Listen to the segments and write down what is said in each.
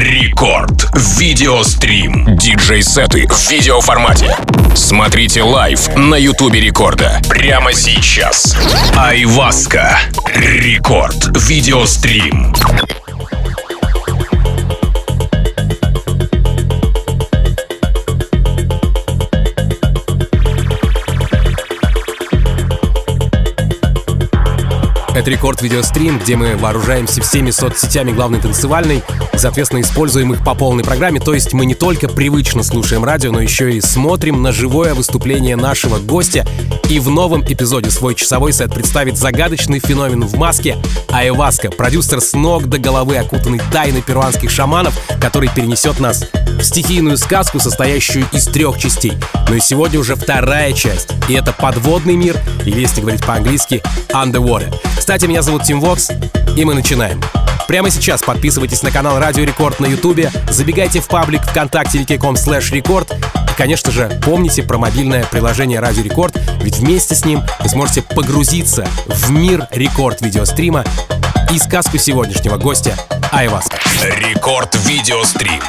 Рекорд. Видеострим. Диджей-сеты в видеоформате. Смотрите live на Ютубе Рекорда. Прямо сейчас. Айваска. Рекорд. Видеострим. Это рекорд видеострим, где мы вооружаемся всеми соцсетями главной танцевальной, и, соответственно, используем их по полной программе. То есть мы не только привычно слушаем радио, но еще и смотрим на живое выступление нашего гостя. И в новом эпизоде свой часовой сет представит загадочный феномен в маске Айваска, продюсер с ног до головы, окутанный тайной перуанских шаманов, который перенесет нас в стихийную сказку, состоящую из трех частей. Но и сегодня уже вторая часть. И это подводный мир, или если говорить по-английски, underwater. Кстати, меня зовут Тим Вокс, и мы начинаем. Прямо сейчас подписывайтесь на канал Радио Рекорд на Ютубе, забегайте в паблик ВКонтакте vk.com slash record и, конечно же, помните про мобильное приложение Радио Рекорд, ведь вместе с ним вы сможете погрузиться в мир рекорд видеострима и сказку сегодняшнего гостя Айваска. Рекорд видеострим.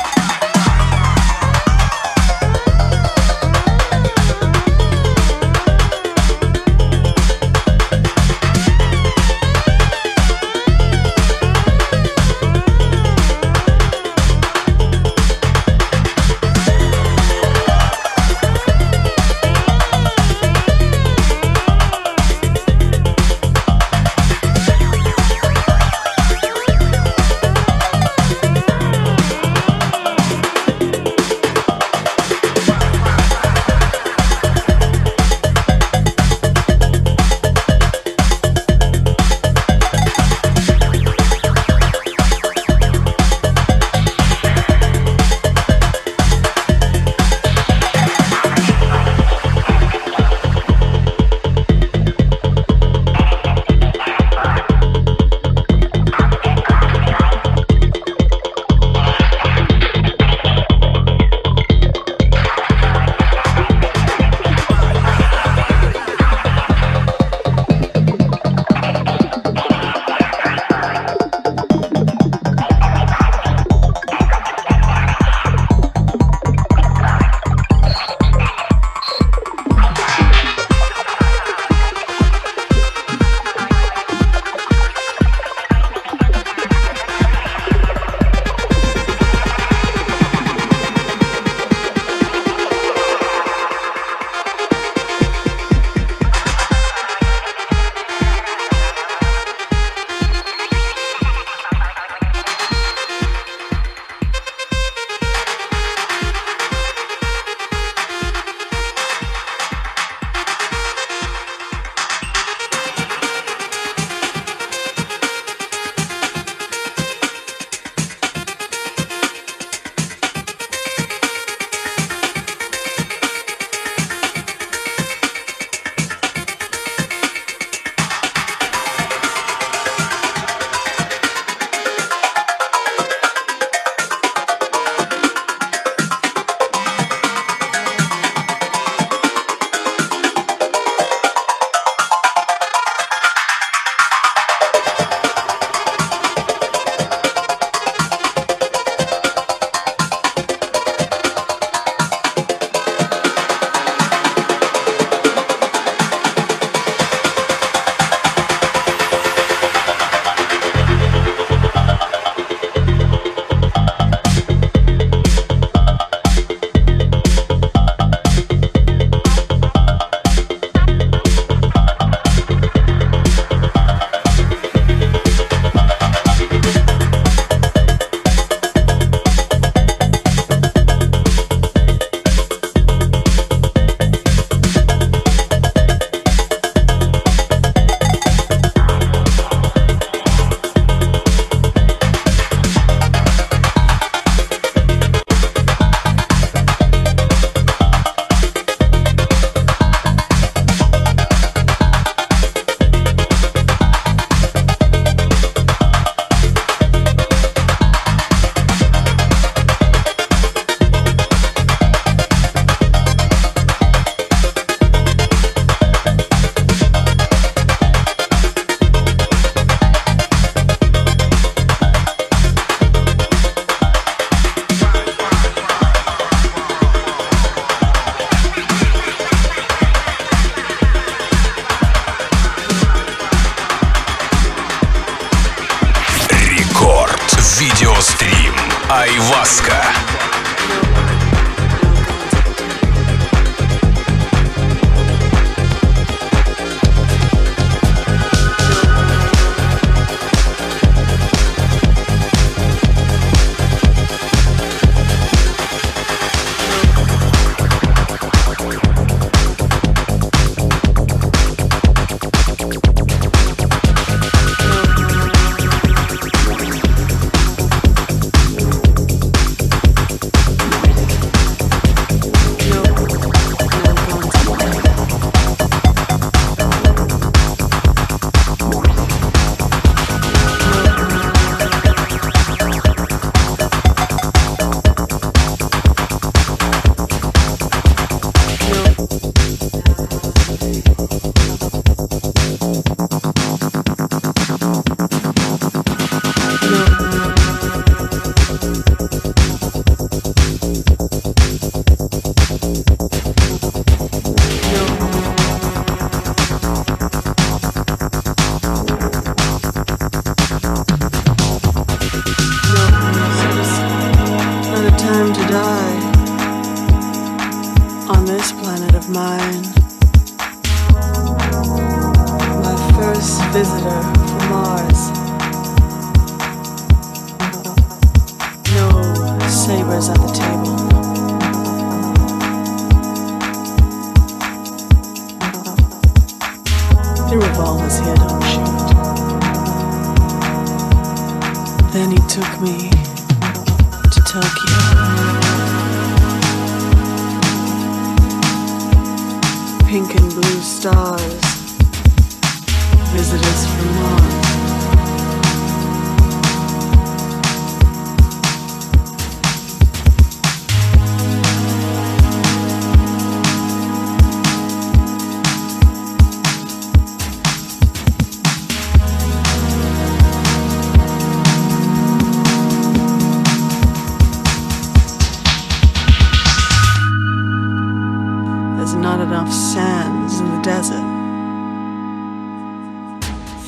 sands in the desert.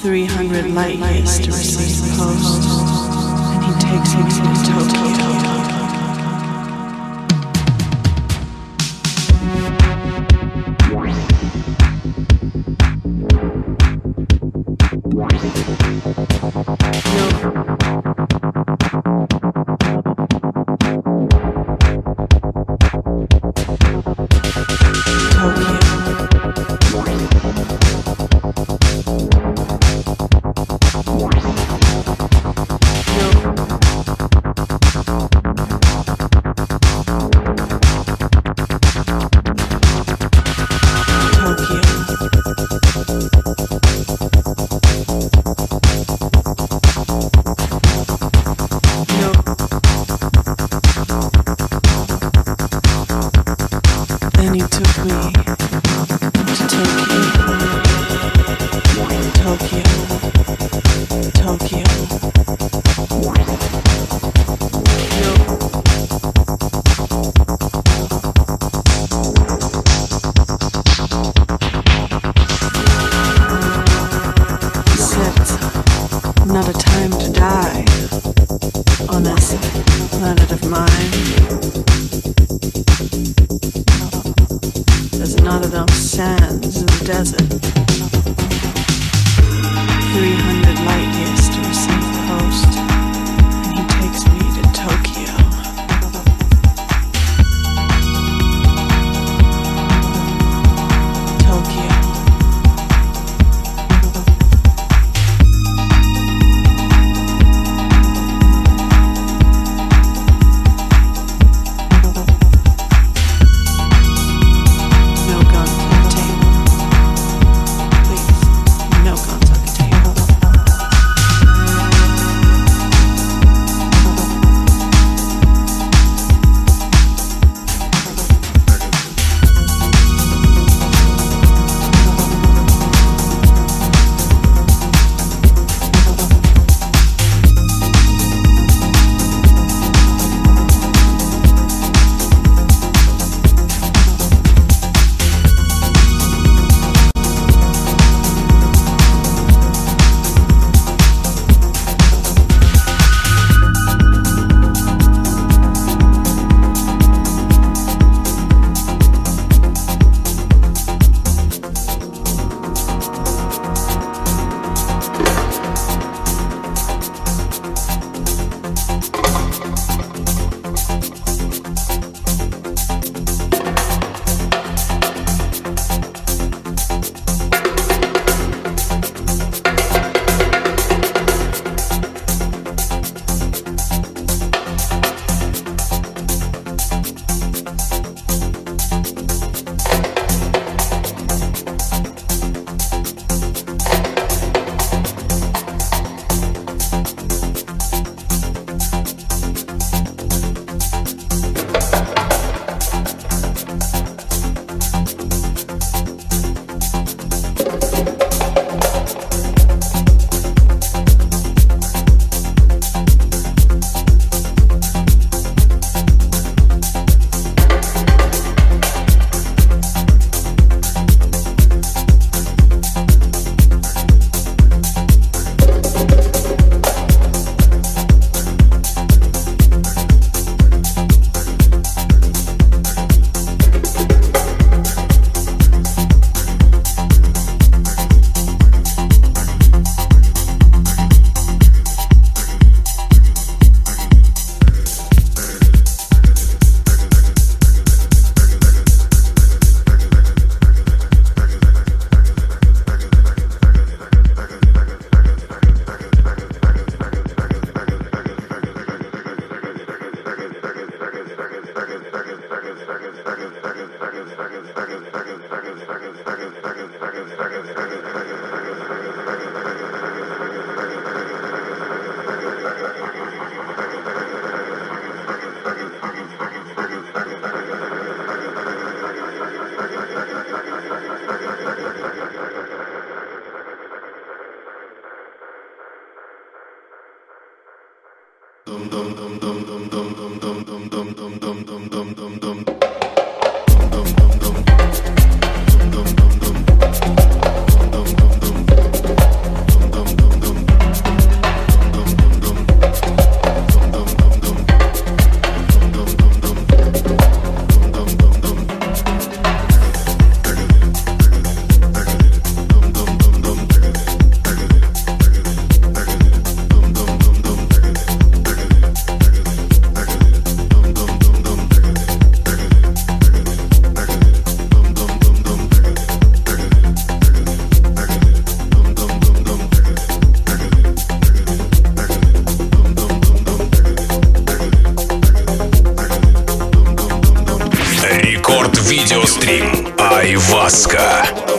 300 light years to receive the post, and he takes it to Tokyo. Thank you.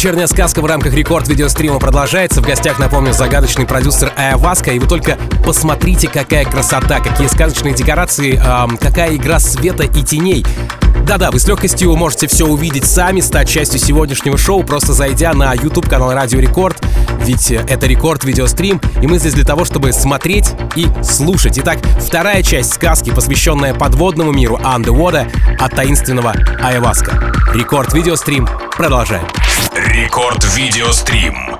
Вечерняя сказка в рамках рекорд-видеострима продолжается. В гостях, напомню, загадочный продюсер Айаваска. И вы только посмотрите, какая красота, какие сказочные декорации, эм, какая игра света и теней. Да-да, вы с легкостью можете все увидеть сами, стать частью сегодняшнего шоу, просто зайдя на YouTube канал Радио Рекорд, ведь это рекорд видеострим, и мы здесь для того, чтобы смотреть и слушать. Итак, вторая часть сказки, посвященная подводному миру Underwater от таинственного Айваска. Рекорд видеострим. Продолжаем. Рекорд видеострим.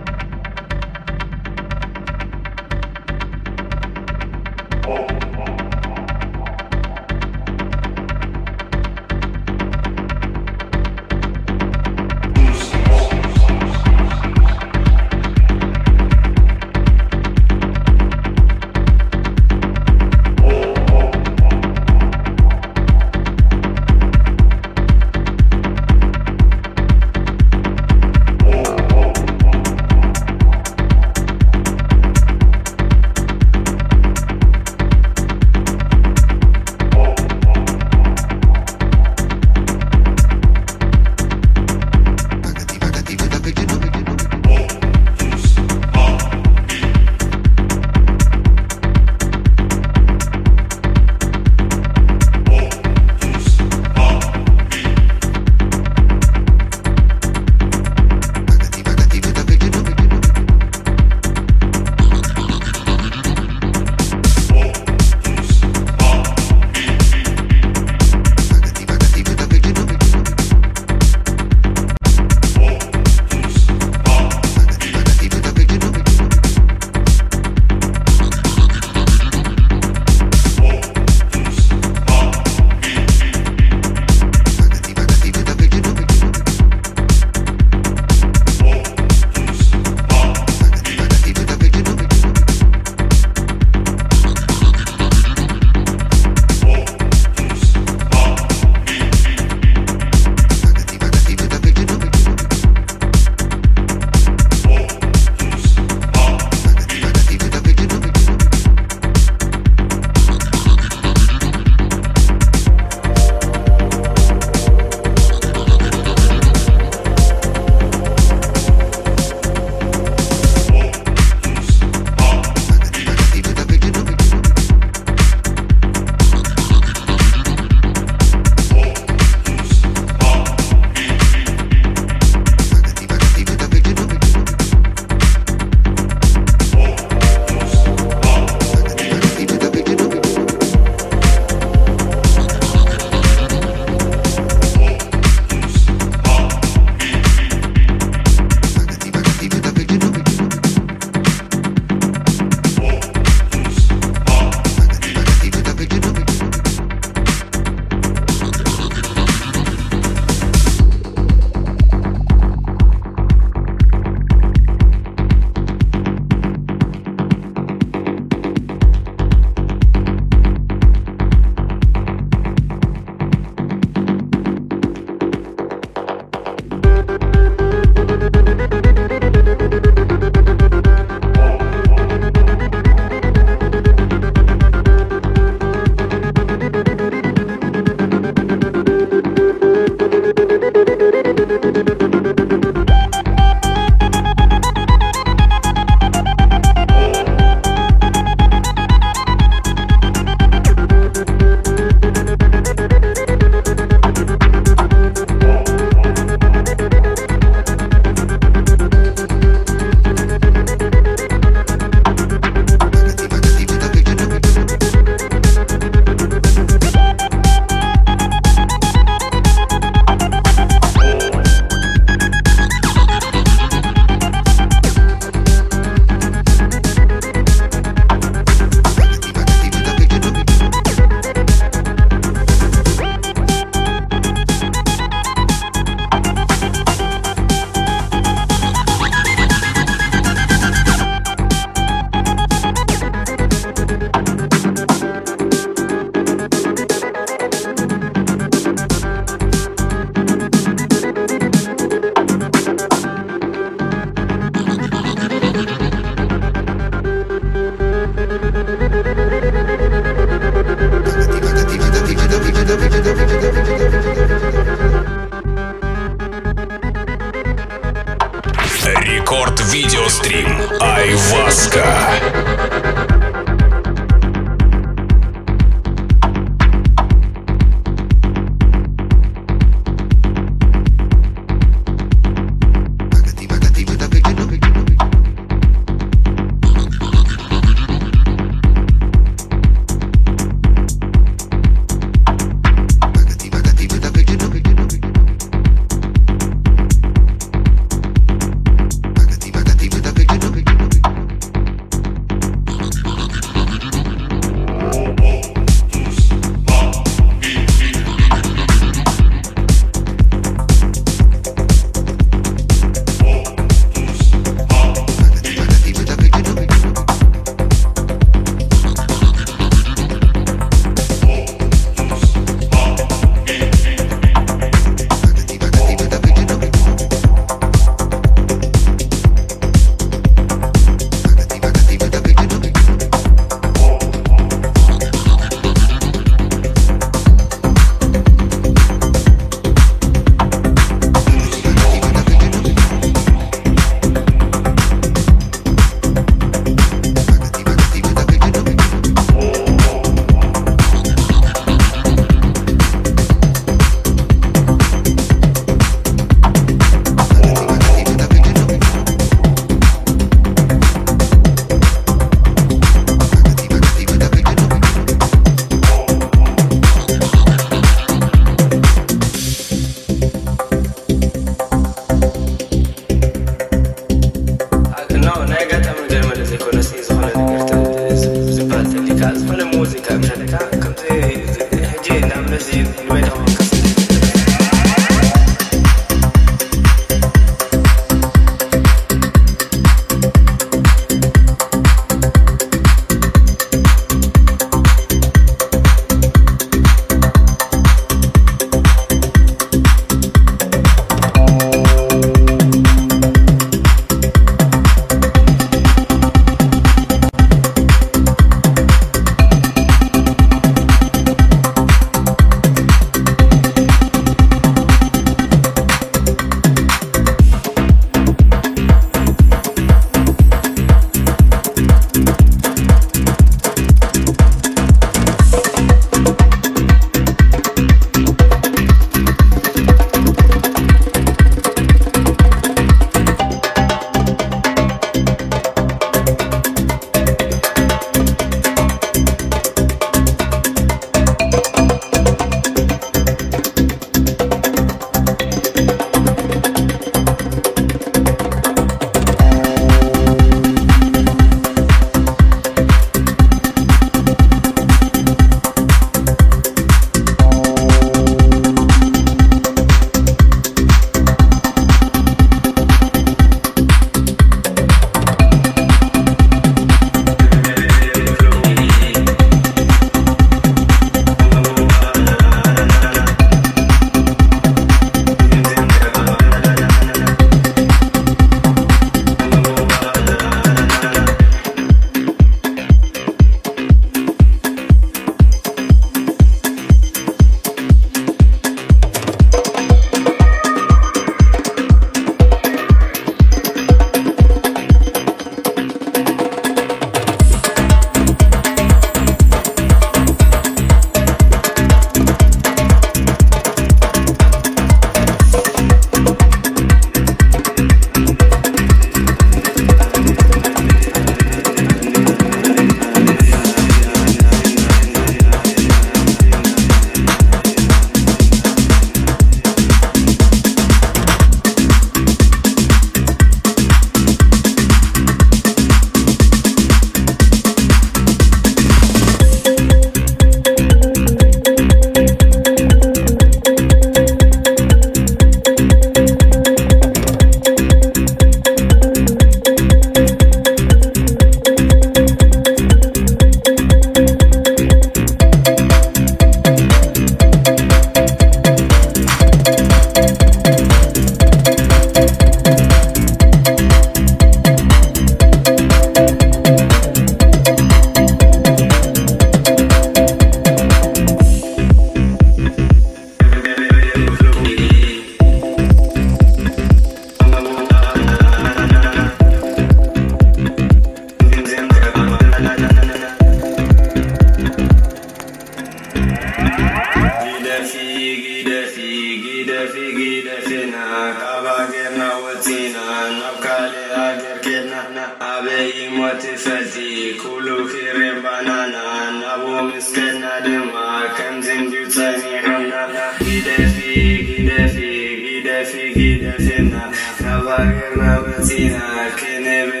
I can never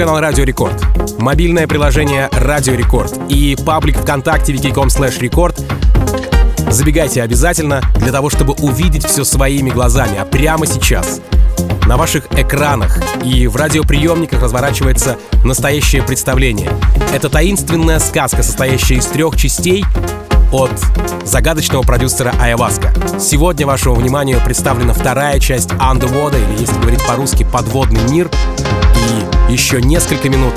YouTube-канал Радио Рекорд, мобильное приложение Радио Рекорд и паблик ВКонтакте wiki.com slash рекорд. Забегайте обязательно для того, чтобы увидеть все своими глазами, а прямо сейчас на ваших экранах и в радиоприемниках разворачивается настоящее представление. Это таинственная сказка, состоящая из трех частей от загадочного продюсера Айваска. Сегодня вашему вниманию представлена вторая часть Underwater, или, если говорить по-русски, «Подводный мир». Еще несколько минут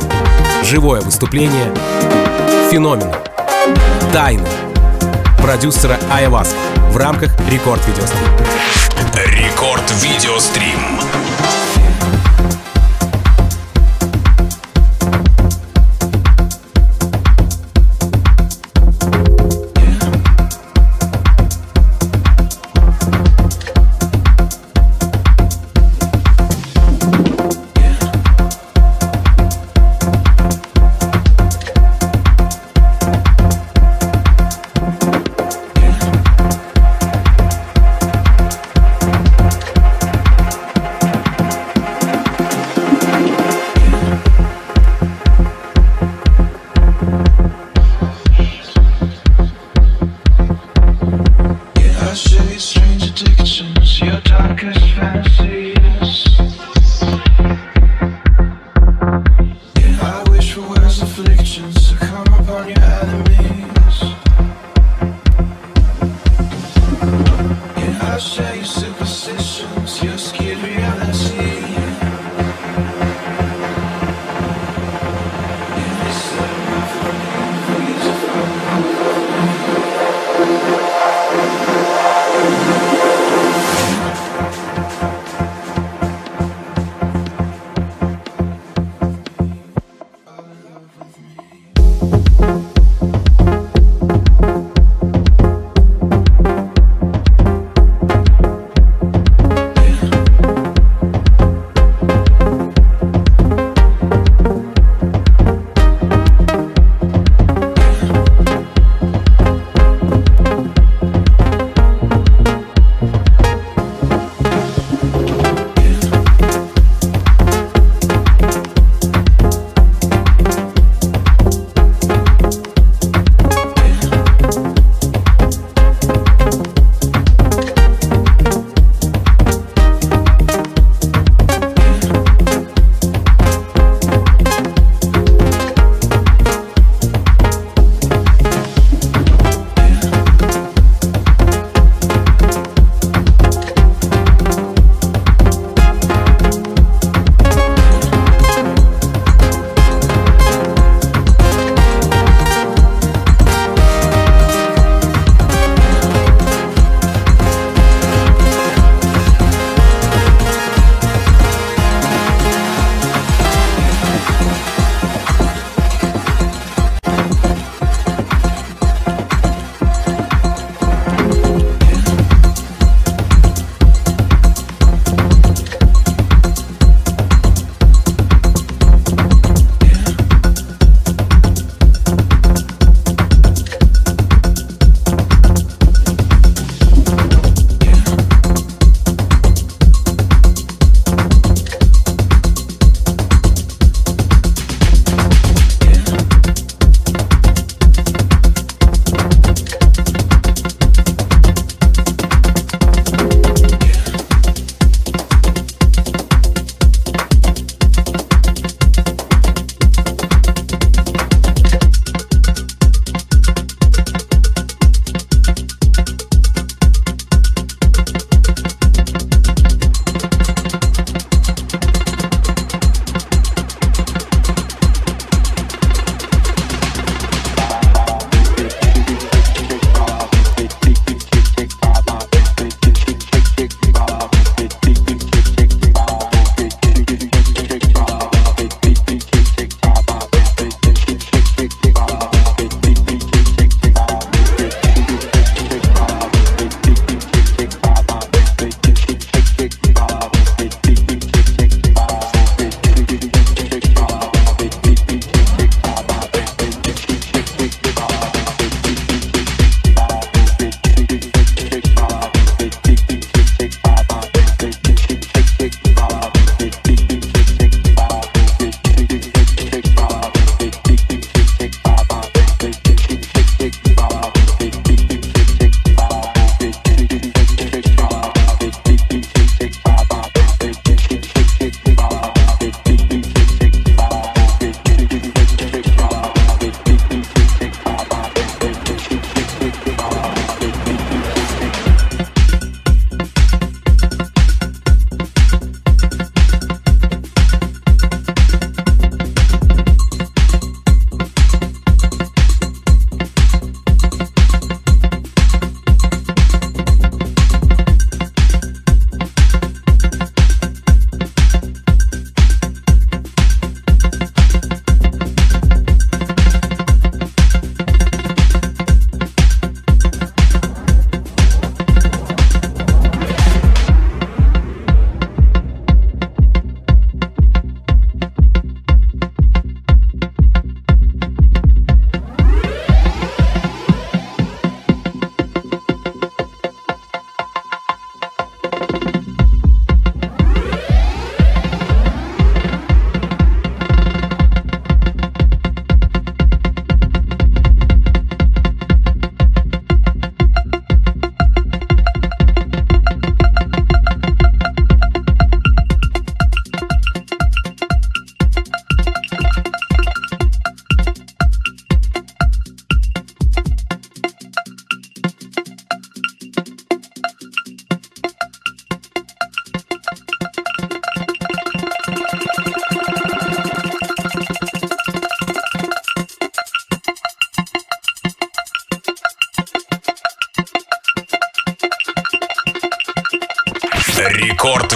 живое выступление феномена, тайны продюсера Айваска в рамках Рекорд Видеострим. Рекорд Видеострим.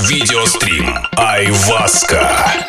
Видеострим. Айваска.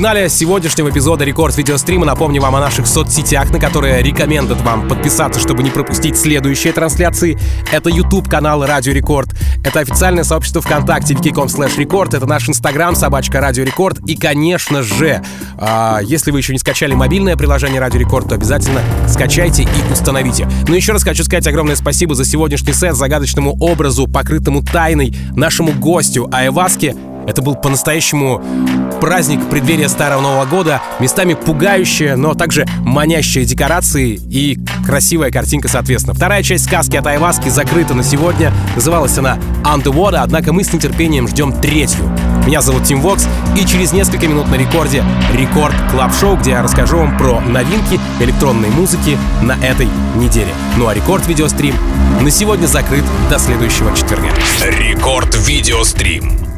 Финале сегодняшнего эпизода Рекорд Видеострима напомню вам о наших соцсетях, на которые рекомендуют вам подписаться, чтобы не пропустить следующие трансляции. Это YouTube канал Радио Рекорд, это официальное сообщество ВКонтакте vk.com slash record, это наш Инстаграм, собачка Радио Рекорд и, конечно же, э, если вы еще не скачали мобильное приложение Радио Рекорд, то обязательно скачайте и установите. Ну еще раз хочу сказать огромное спасибо за сегодняшний сет, загадочному образу, покрытому тайной, нашему гостю Айваске. Это был по-настоящему праздник преддверия Старого Нового Года, местами пугающие, но также манящие декорации и красивая картинка соответственно. Вторая часть сказки от Айваски закрыта на сегодня. Называлась она Underwater, однако мы с нетерпением ждем третью. Меня зовут Тим Вокс, и через несколько минут на рекорде Record Club Show, где я расскажу вам про новинки электронной музыки на этой неделе. Ну а Рекорд Видеострим на сегодня закрыт до следующего четверга. Рекорд Видеострим.